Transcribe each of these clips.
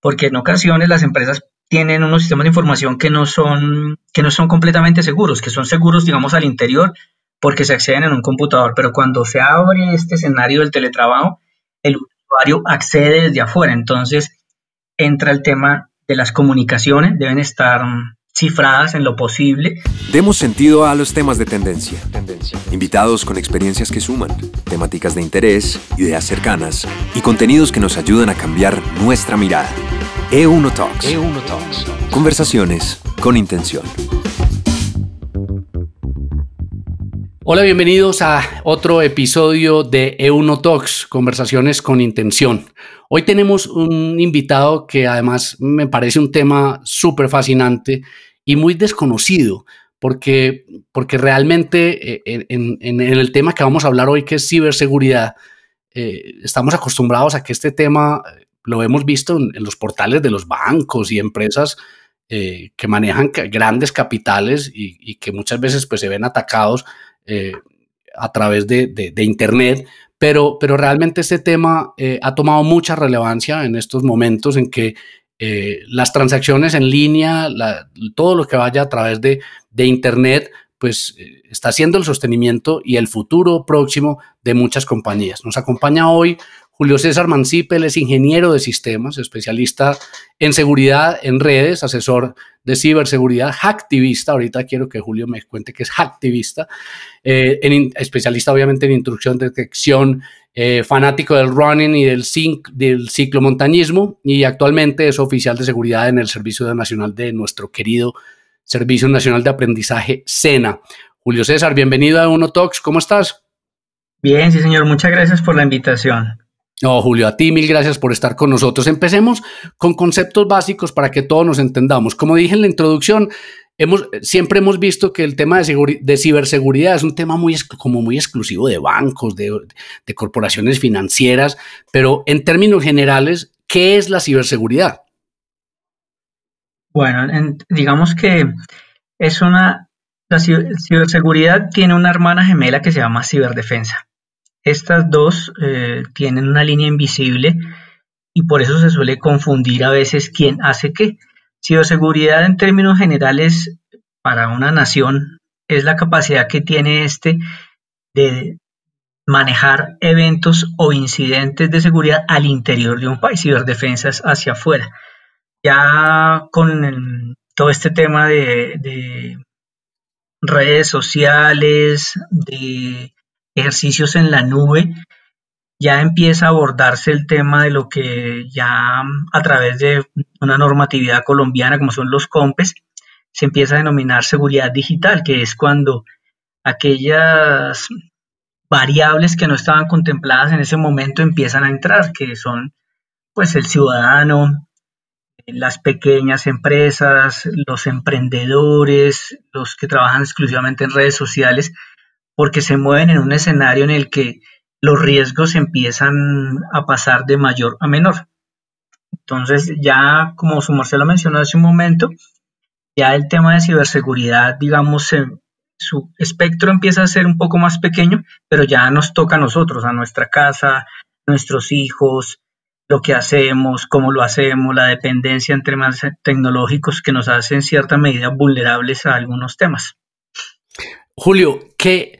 porque en ocasiones las empresas tienen unos sistemas de información que no son, que no son completamente seguros, que son seguros, digamos, al interior porque se acceden en un computador, pero cuando se abre este escenario del teletrabajo, el usuario accede desde afuera, entonces entra el tema de las comunicaciones, deben estar cifradas en lo posible. Demos sentido a los temas de tendencia. tendencia. Invitados con experiencias que suman, temáticas de interés, ideas cercanas y contenidos que nos ayudan a cambiar nuestra mirada. E1 Talks. E1 Talks. Conversaciones con intención. Hola, bienvenidos a otro episodio de E1 Talks, Conversaciones con intención. Hoy tenemos un invitado que además me parece un tema súper fascinante y muy desconocido, porque, porque realmente eh, en, el tema que vamos a hablar hoy, que es ciberseguridad, eh, estamos acostumbrados a que este tema eh, lo hemos visto en, los portales de los bancos y empresas que manejan grandes capitales y, que muchas veces pues, se ven atacados a través de, Internet, pero, pero realmente este tema ha tomado mucha relevancia en estos momentos en que eh, las transacciones en línea, todo lo que vaya a través de, Internet, pues eh, está siendo el sostenimiento y el futuro próximo de muchas compañías. Nos acompaña hoy Julio César Mancipel, es ingeniero de sistemas, especialista en seguridad en redes, asesor de ciberseguridad, hacktivista. Ahorita quiero que Julio me cuente que es hacktivista, eh, especialista obviamente en instrucción, detección eh, fanático del running y del, del ciclomontañismo y actualmente es oficial de seguridad en el Servicio Nacional de nuestro querido Servicio Nacional de Aprendizaje SENA. Julio César, bienvenido a Uno Talks, ¿cómo estás? Bien, sí señor, muchas gracias por la invitación. No, Julio, a ti mil gracias por estar con nosotros. Empecemos con conceptos básicos para que todos nos entendamos. Como dije en la introducción, hemos, siempre hemos visto que el tema de, de ciberseguridad es un tema muy, como muy exclusivo de bancos, de, corporaciones financieras, pero en términos generales, ¿qué es la ciberseguridad? Bueno, digamos que es una, la ciberseguridad tiene una hermana gemela que se llama ciberdefensa. Estas dos eh, tienen una línea invisible y por eso se suele confundir a veces quién hace qué. Ciberseguridad en términos generales para una nación es la capacidad que tiene este de manejar eventos o incidentes de seguridad al interior de un país, ciberdefensas hacia afuera. Ya con todo este tema de, de redes sociales, de ejercicios en la nube, ya empieza a abordarse el tema de lo que ya a través de una normatividad colombiana como son los COMPES, se empieza a denominar seguridad digital, que es cuando aquellas variables que no estaban contempladas en ese momento empiezan a entrar, que son pues el ciudadano, las pequeñas empresas, los emprendedores, los que trabajan exclusivamente en redes sociales, porque se mueven en un escenario en el que los riesgos empiezan a pasar de mayor a menor. Entonces, ya como su Marcelo mencionó hace un momento, ya el tema de ciberseguridad, digamos, su espectro empieza a ser un poco más pequeño, pero ya nos toca a nosotros, a nuestra casa, nuestros hijos, lo que hacemos, cómo lo hacemos, la dependencia entre más tecnológicos que nos hacen en cierta medida vulnerables a algunos temas. Julio, ¿qué,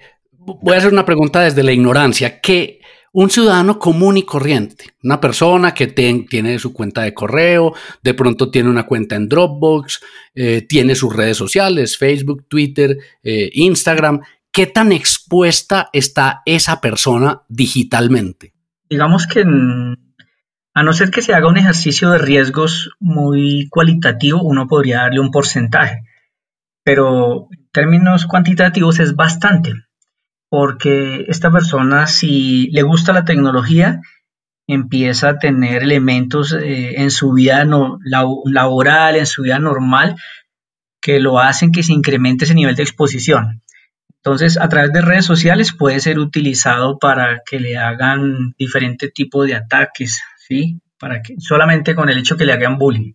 voy a hacer una pregunta desde la ignorancia, que un ciudadano común y corriente, una persona que tiene su cuenta de correo, de pronto tiene una cuenta en Dropbox, eh, tiene sus redes sociales, Facebook, Twitter, eh, Instagram, ¿qué tan expuesta está esa persona digitalmente? Digamos que a no ser que se haga un ejercicio de riesgos muy cualitativo, uno podría darle un porcentaje, pero en términos cuantitativos es bastante porque esta persona, si le gusta la tecnología, empieza a tener elementos eh, en su vida no, laboral, en su vida normal, que lo hacen que se incremente ese nivel de exposición. Entonces, a través de redes sociales puede ser utilizado para que le hagan diferente tipo de ataques, ¿sí? Para que, solamente con el hecho que le hagan bullying.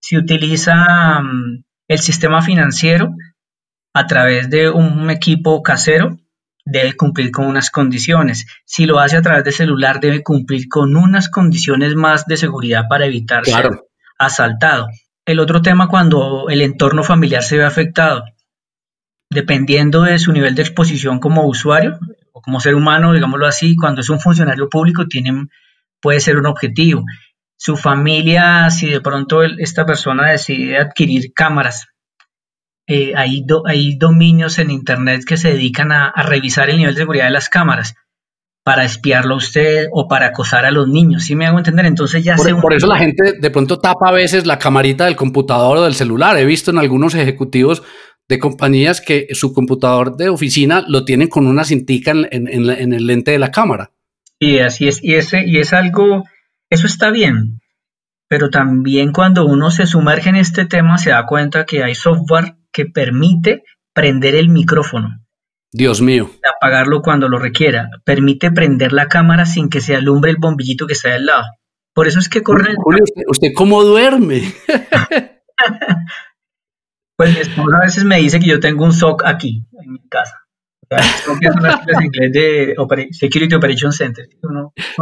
Si utiliza mm, el sistema financiero a través de un equipo casero, debe cumplir con unas condiciones. Si lo hace a través de celular, debe cumplir con unas condiciones más de seguridad para evitar ser asaltado. El otro tema cuando el entorno familiar se ve afectado, dependiendo de su nivel de exposición como usuario o como ser humano, digámoslo así, cuando es un funcionario público tienen, puede ser un objetivo. Su familia, si de pronto esta persona decide adquirir cámaras eh, hay, dominios en Internet que se dedican a, revisar el nivel de seguridad de las cámaras para espiarlo a usted o para acosar a los niños, ¿sí me hago entender? Entonces ya por, por eso la gente de pronto tapa a veces la camarita del computador o del celular. He visto en algunos ejecutivos de compañías que su computador de oficina lo tienen con una cintica en, en el lente de la cámara. Y así es, y, ese, y es algo, eso está bien, pero también cuando uno se sumerge en este tema se da cuenta que hay software que permite prender el micrófono. Dios mío. Apagarlo cuando lo requiera. Permite prender la cámara sin que se alumbre el bombillito que está al lado. Por eso es que corre. Julio, ¿usted, cómo duerme? pues mi esposa a veces me dice que yo tengo un SOC aquí, en mi casa de Security Operation Center.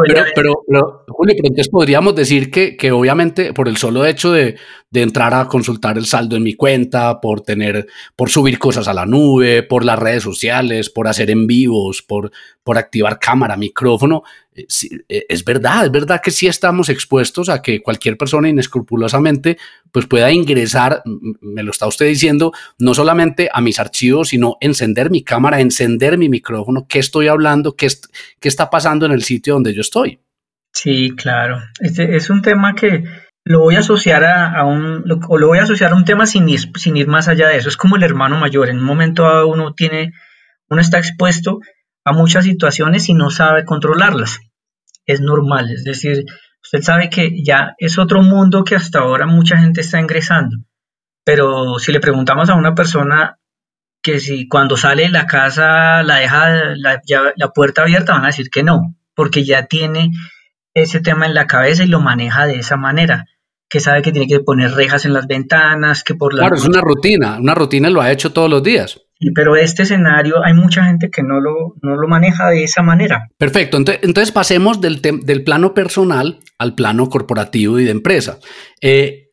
pero, pero, Julio, pero entonces podríamos decir que, que obviamente por el solo hecho de, de, entrar a consultar el saldo en mi cuenta, por tener, por subir cosas a la nube, por las redes sociales, por hacer en vivos, por, por activar cámara, micrófono, eh, eh, es verdad, es verdad que sí estamos expuestos a que cualquier persona inescrupulosamente pues pueda ingresar, me lo está usted diciendo, no solamente a mis archivos, sino encender mi cámara, encender mi micrófono, qué estoy hablando, qué, qué está pasando en el sitio donde yo estoy. Sí, claro. Este es un tema que lo voy a asociar a, un, o lo voy a asociar a un tema sin ir, sin ir más allá de eso. Es como el hermano mayor. En un momento uno tiene, uno está expuesto a muchas situaciones y no sabe controlarlas es normal. Es decir, usted sabe que ya es otro mundo que hasta ahora mucha gente está ingresando. Pero si le preguntamos a una persona que si cuando sale de la casa la deja la, la puerta abierta, van a decir que no, porque ya tiene ese tema en la cabeza y lo maneja de esa manera que sabe que tiene que poner rejas en las ventanas, que por la... Claro, es una rutina, una rutina lo ha hecho todos los días pero este escenario hay mucha gente que no lo, lo maneja de esa manera. Perfecto, entonces, pasemos del, del, plano personal al plano corporativo y de empresa. Eh,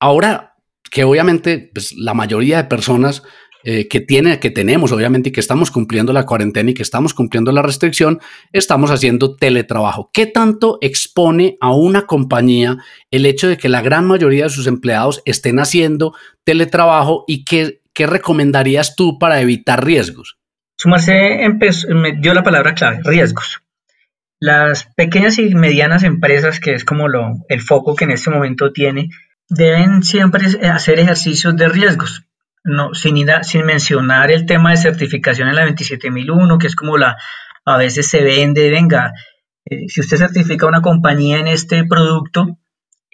ahora que obviamente pues, la mayoría de personas eh, que, tiene, que tenemos, obviamente, y que estamos cumpliendo la cuarentena y que estamos cumpliendo la restricción, estamos haciendo teletrabajo. ¿Qué tanto expone a una compañía el hecho de que la gran mayoría de sus empleados estén haciendo teletrabajo y que ¿qué recomendarías tú para evitar riesgos? Sumarse me dio la palabra clave, riesgos. Las pequeñas y medianas empresas, que es como lo, el foco que en este momento tiene, deben siempre hacer ejercicios de riesgos, no, sin, sin mencionar el tema de certificación en la 27001, que es como la, a veces se vende, venga, eh, si usted certifica una compañía en este producto,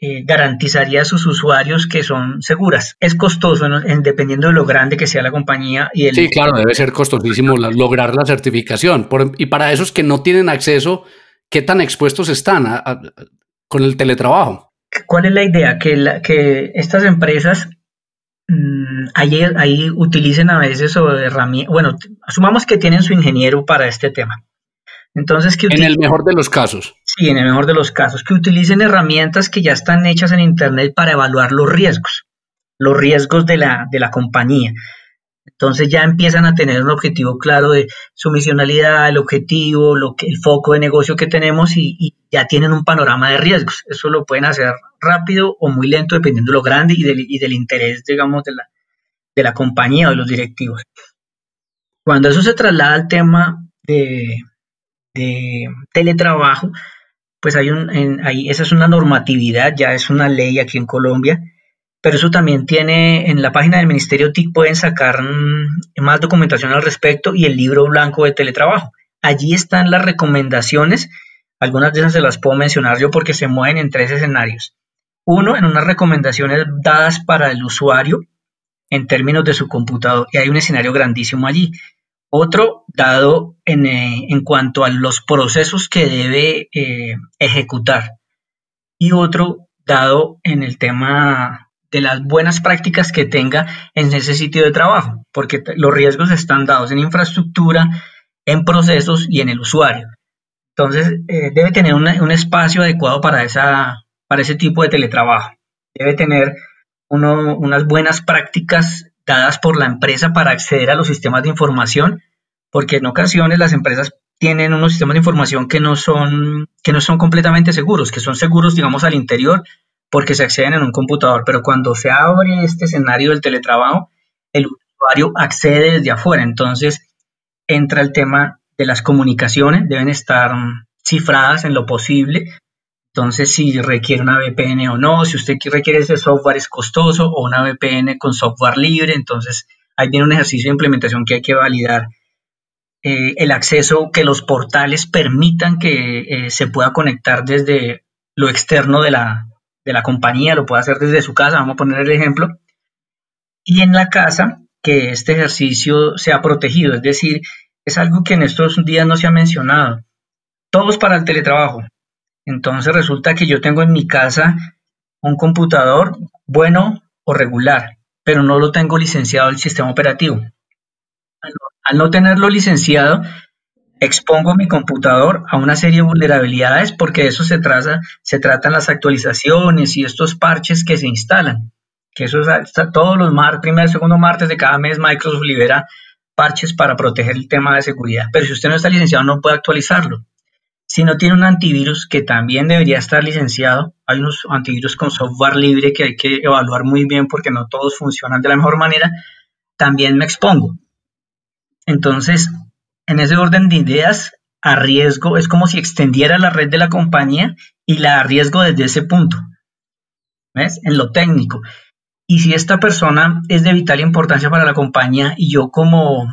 eh, garantizaría a sus usuarios que son seguras. Es costoso dependiendo de lo grande que sea la compañía. Y el, sí, claro, debe ser costosísimo lograr la certificación. y para esos que no tienen acceso, ¿qué tan expuestos están con el teletrabajo? ¿Cuál es la idea? Que, que estas empresas mmm, ahí, ahí, utilicen a veces o herramientas, bueno, asumamos que tienen su ingeniero para este tema. Entonces, que en el mejor de los casos. Sí, en el mejor de los casos, que utilicen herramientas que ya están hechas en Internet para evaluar los riesgos, los riesgos de la, de la compañía. Entonces ya empiezan a tener un objetivo claro de su misionalidad, el objetivo, lo que, el foco de negocio que tenemos y, ya tienen un panorama de riesgos. Eso lo pueden hacer rápido o muy lento dependiendo de lo grande y del, y del interés, digamos, de la, de la compañía o de los directivos. Cuando eso se traslada al tema de, de teletrabajo, pues hay un, ahí, esa es una normatividad, ya es una ley aquí en Colombia, pero eso también tiene, en la página del Ministerio TIC pueden sacar mm, más documentación al respecto y el libro blanco de teletrabajo. Allí están las recomendaciones, algunas de esas se las puedo mencionar yo porque se mueven en tres escenarios. Uno, en unas recomendaciones dadas para el usuario en términos de su computador, y hay un escenario grandísimo allí. Otro, dado en, eh, en, cuanto a los procesos que debe eh, ejecutar. Y otro, dado en el tema de las buenas prácticas que tenga en ese sitio de trabajo, porque los riesgos están dados en infraestructura, en procesos y en el usuario. Entonces, eh, debe tener un espacio adecuado para, esa, para ese tipo de teletrabajo. Debe tener unas buenas prácticas dadas por la empresa para acceder a los sistemas de información, porque en ocasiones las empresas tienen unos sistemas de información que no son, que no son completamente seguros, que son seguros, digamos, al interior, porque se acceden en un computador. Pero cuando se abre este escenario del teletrabajo, el usuario accede desde afuera. Entonces, entra el tema de las comunicaciones, deben estar cifradas en lo posible. Entonces, si requiere una VPN o no, si usted requiere ese software es costoso o una VPN con software libre, entonces ahí viene un ejercicio de implementación que hay que validar. Eh, el acceso, que los portales permitan que eh, se pueda conectar desde lo externo de la, de la compañía, lo puede hacer desde su casa, vamos a poner el ejemplo. Y en la casa, que este ejercicio sea protegido, es decir, es algo que en estos días no se ha mencionado. Todos para el teletrabajo. Entonces resulta que yo tengo en mi casa un computador bueno o regular, pero no lo tengo licenciado el sistema operativo. Al no tenerlo licenciado, expongo mi computador a una serie de vulnerabilidades porque de eso se, trata, se tratan las actualizaciones y estos parches que se instalan que eso está, todos los martes, primer, segundo martes de cada mes Microsoft libera parches para proteger el tema de seguridad. Pero si usted no está licenciado no puede actualizarlo. Si no tiene un antivirus que también debería estar licenciado, hay unos antivirus con software libre que hay que evaluar muy bien porque no todos funcionan de la mejor manera, también me expongo. Entonces, en ese orden de ideas, arriesgo, es como si extendiera la red de la compañía y la arriesgo desde ese punto. ¿Ves? En lo técnico. Y si esta persona es de vital importancia para la compañía y yo como,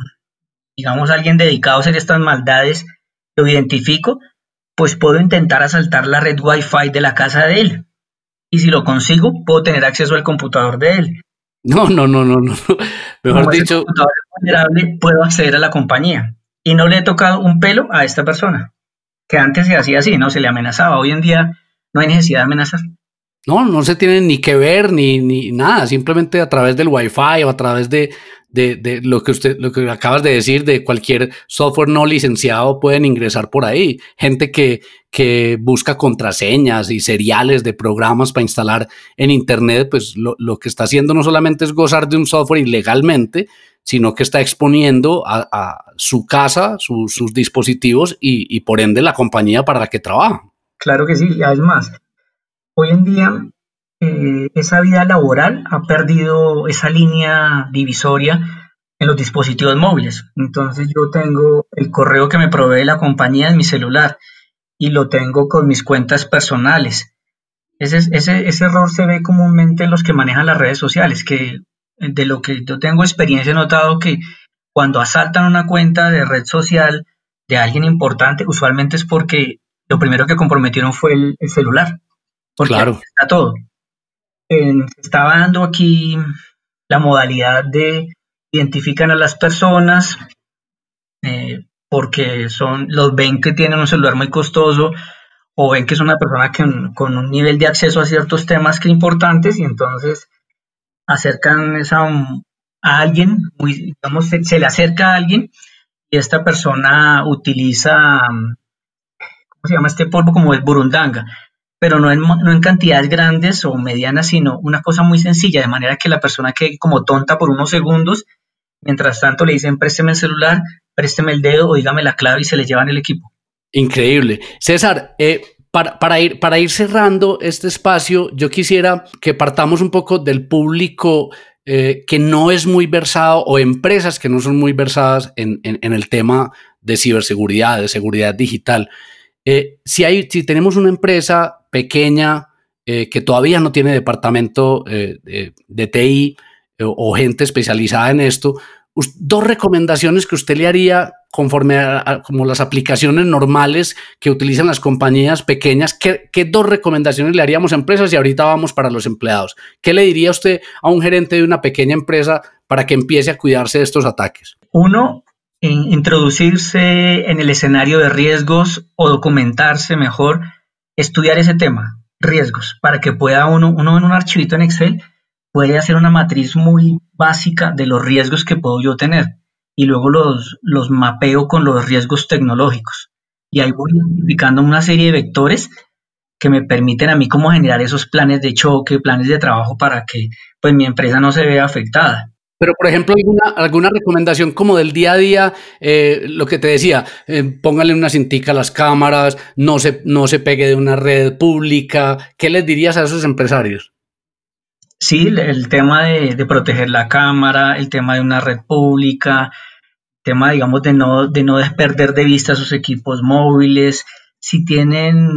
digamos, alguien dedicado a hacer estas maldades, lo identifico, pues puedo intentar asaltar la red Wi-Fi de la casa de él. Y si lo consigo, puedo tener acceso al computador de él. No, no, no, no, no. Mejor dicho. computador vulnerable, puedo acceder a la compañía. Y no le he tocado un pelo a esta persona. Que antes se hacía así, ¿no? Se le amenazaba. Hoy en día no hay necesidad de amenazar. No, no se tienen ni que ver ni, ni nada, simplemente a través del Wi-Fi o a través de, de, lo que usted, lo que acabas de decir, de cualquier software no licenciado pueden ingresar por ahí. Gente que, que busca contraseñas y seriales de programas para instalar en Internet, pues lo, lo, que está haciendo no solamente es gozar de un software ilegalmente, sino que está exponiendo a, su casa, sus dispositivos y, y, por ende la compañía para la que trabaja. Claro que sí, además Hoy en día eh, esa vida laboral ha perdido esa línea divisoria en los dispositivos móviles. Entonces yo tengo el correo que me provee la compañía en mi celular y lo tengo con mis cuentas personales. Ese, error se ve comúnmente en los que manejan las redes sociales, que de lo que yo tengo experiencia he notado que cuando asaltan una cuenta de red social de alguien importante, usualmente es porque lo primero que comprometieron fue el celular porque claro. está todo. se estaba dando aquí la modalidad de identifican a las personas eh, porque son los ven que tienen un celular muy costoso o ven que es una persona que, con un nivel de acceso a ciertos temas que importantes y entonces acercan esa, a alguien, muy, digamos, se, se, le acerca a alguien y esta persona utiliza, ¿cómo se llama este polvo? Como el burundanga pero no en, no en cantidades grandes o medianas, sino una cosa muy sencilla, de manera que la persona quede como tonta por unos segundos, mientras tanto le dicen présteme el celular, présteme el dedo o dígame la clave y se le llevan el equipo. Increíble. César, eh, para, para, ir, para ir cerrando este espacio, yo quisiera que partamos un poco del público eh, que no es muy versado o empresas que no son muy versadas en, en, en el tema de ciberseguridad, de seguridad digital. Eh, si, hay, si tenemos una empresa pequeña eh, que todavía no tiene departamento eh, de, TI o gente especializada en esto, dos recomendaciones que usted le haría conforme a, como las aplicaciones normales que utilizan las compañías pequeñas, ¿qué, ¿qué, dos recomendaciones le haríamos a empresas y ahorita vamos para los empleados? ¿Qué le diría usted a un gerente de una pequeña empresa para que empiece a cuidarse de estos ataques? Uno, introducirse en el escenario de riesgos o documentarse mejor, estudiar ese tema, riesgos, para que pueda uno, uno en un archivito en Excel, puede hacer una matriz muy básica de los riesgos que puedo yo tener. y luego los, los mapeo con los riesgos tecnológicos. Y ahí voy identificando una serie de vectores que me permiten a mí como generar esos planes de choque, planes de trabajo para que pues mi empresa no se vea afectada. Pero, por ejemplo, alguna, alguna recomendación como del día a día, eh, lo que te decía, eh, póngale una cintica a las cámaras, no se, no se pegue de una red pública. ¿Qué les dirías a esos empresarios? Sí, el tema de, proteger la cámara, el tema de una red pública, el tema, digamos, de no, de no perder de vista sus equipos móviles. Si tienen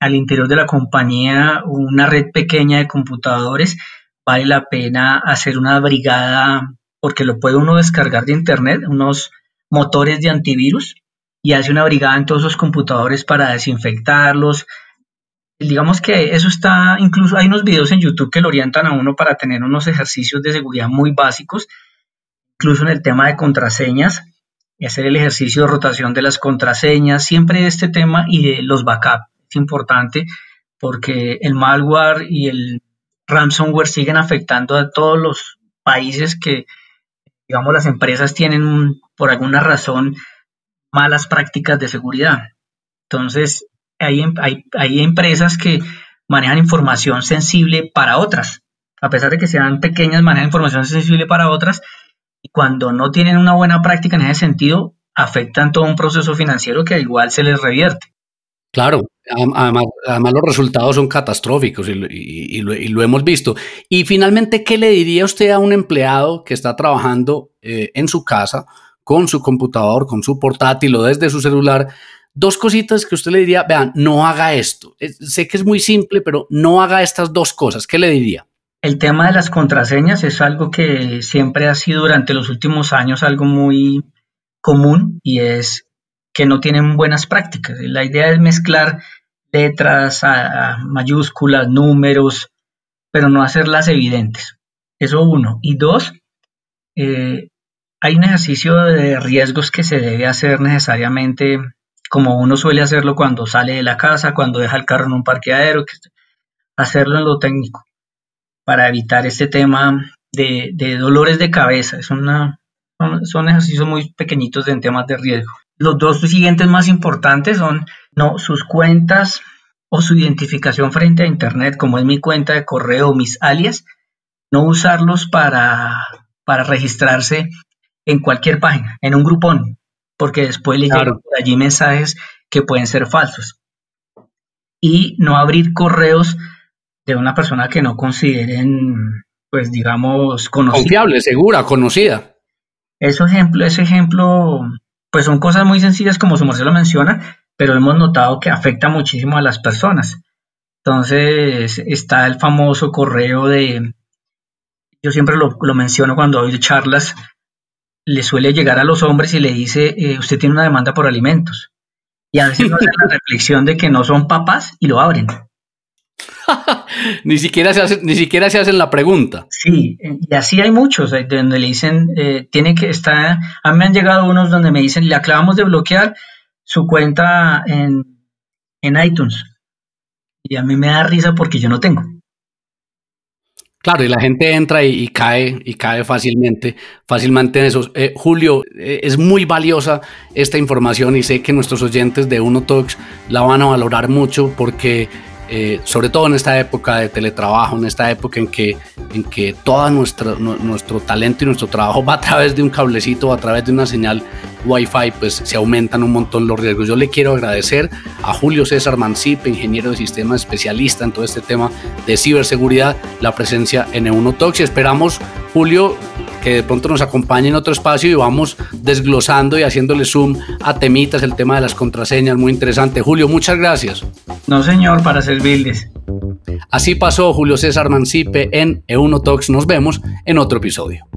al interior de la compañía una red pequeña de computadores, vale la pena hacer una brigada, porque lo puede uno descargar de internet, unos motores de antivirus, y hace una brigada en todos los computadores para desinfectarlos. Digamos que eso está, incluso hay unos videos en YouTube que lo orientan a uno para tener unos ejercicios de seguridad muy básicos, incluso en el tema de contraseñas, y hacer el ejercicio de rotación de las contraseñas, siempre este tema y de los backups. Es importante porque el malware y el ransomware siguen afectando a todos los países que, digamos, las empresas tienen por alguna razón malas prácticas de seguridad. Entonces, hay, em, hay, hay empresas que manejan información sensible para otras. A pesar de que sean pequeñas, manejan información sensible para otras. Y cuando no tienen una buena práctica en ese sentido, afectan todo un proceso financiero que igual se les revierte. Claro, además, los resultados son catastróficos y, lo, hemos visto. Y finalmente, ¿qué le diría usted a un empleado que está trabajando eh, en su casa con su computador, con su portátil o desde su celular? Dos cositas que usted le diría, vean, no haga esto. sé que es muy simple, pero no haga estas dos cosas. ¿Qué le diría? El tema de las contraseñas es algo que siempre ha sido durante los últimos años algo muy común y es que no tienen buenas prácticas. La idea es mezclar letras, mayúsculas, números, pero no hacerlas evidentes. Eso uno. Y dos, eh, hay un ejercicio de riesgos que se debe hacer necesariamente como uno suele hacerlo cuando sale de la casa, cuando deja el carro en un parqueadero, hacerlo en lo técnico para evitar este tema de, dolores de cabeza. Es una, son ejercicios muy pequeñitos en temas de riesgo. Los dos siguientes más importantes son no, sus cuentas o su identificación frente a Internet, como es mi cuenta de correo o mis alias, no usarlos para, para registrarse en cualquier página, en un grupón, porque después le llegan por allí mensajes que pueden ser falsos. Y no abrir correos de una persona que no consideren, pues digamos, conocida. Confiable, segura, conocida. Ese ejemplo, ese ejemplo pues son cosas muy sencillas como su merced lo menciona, pero hemos notado que afecta muchísimo a las personas. Entonces está el famoso correo de, yo siempre lo, menciono cuando doy charlas, le suele llegar a los hombres y le dice, eh, usted tiene una demanda por alimentos. Y a veces hacen la reflexión de que no son papás y lo abren. Ni, siquiera se hace, ni siquiera se hacen la pregunta. Sí, y así hay muchos, eh, donde le dicen, eh, tiene que estar, a mí me han llegado unos donde me dicen, le acabamos de bloquear su cuenta en, iTunes. Y a mí me da risa porque yo no tengo. Claro, y la gente entra y, cae y cae fácilmente, fácilmente en eso. Eh, Julio, es muy valiosa esta información y sé que nuestros oyentes de Uno Talks la van a valorar mucho porque eh, sobre todo en esta época de teletrabajo, en esta época en que, en que todo nuestro, nuestro talento y nuestro trabajo va a través de un cablecito, a través de una señal Wi-Fi, pues se aumentan un montón los riesgos. Yo le quiero agradecer a Julio César Mancipe, ingeniero de sistemas, especialista en todo este tema de ciberseguridad, la presencia en Eunotox y esperamos, Julio, que de pronto nos acompañe en otro espacio y vamos desglosando y haciéndole zoom a temitas, el tema de las contraseñas, muy interesante. Julio, muchas gracias. No, señor, para servirles. Así pasó Julio César Mancipe en Eunotox. Nos vemos en otro episodio.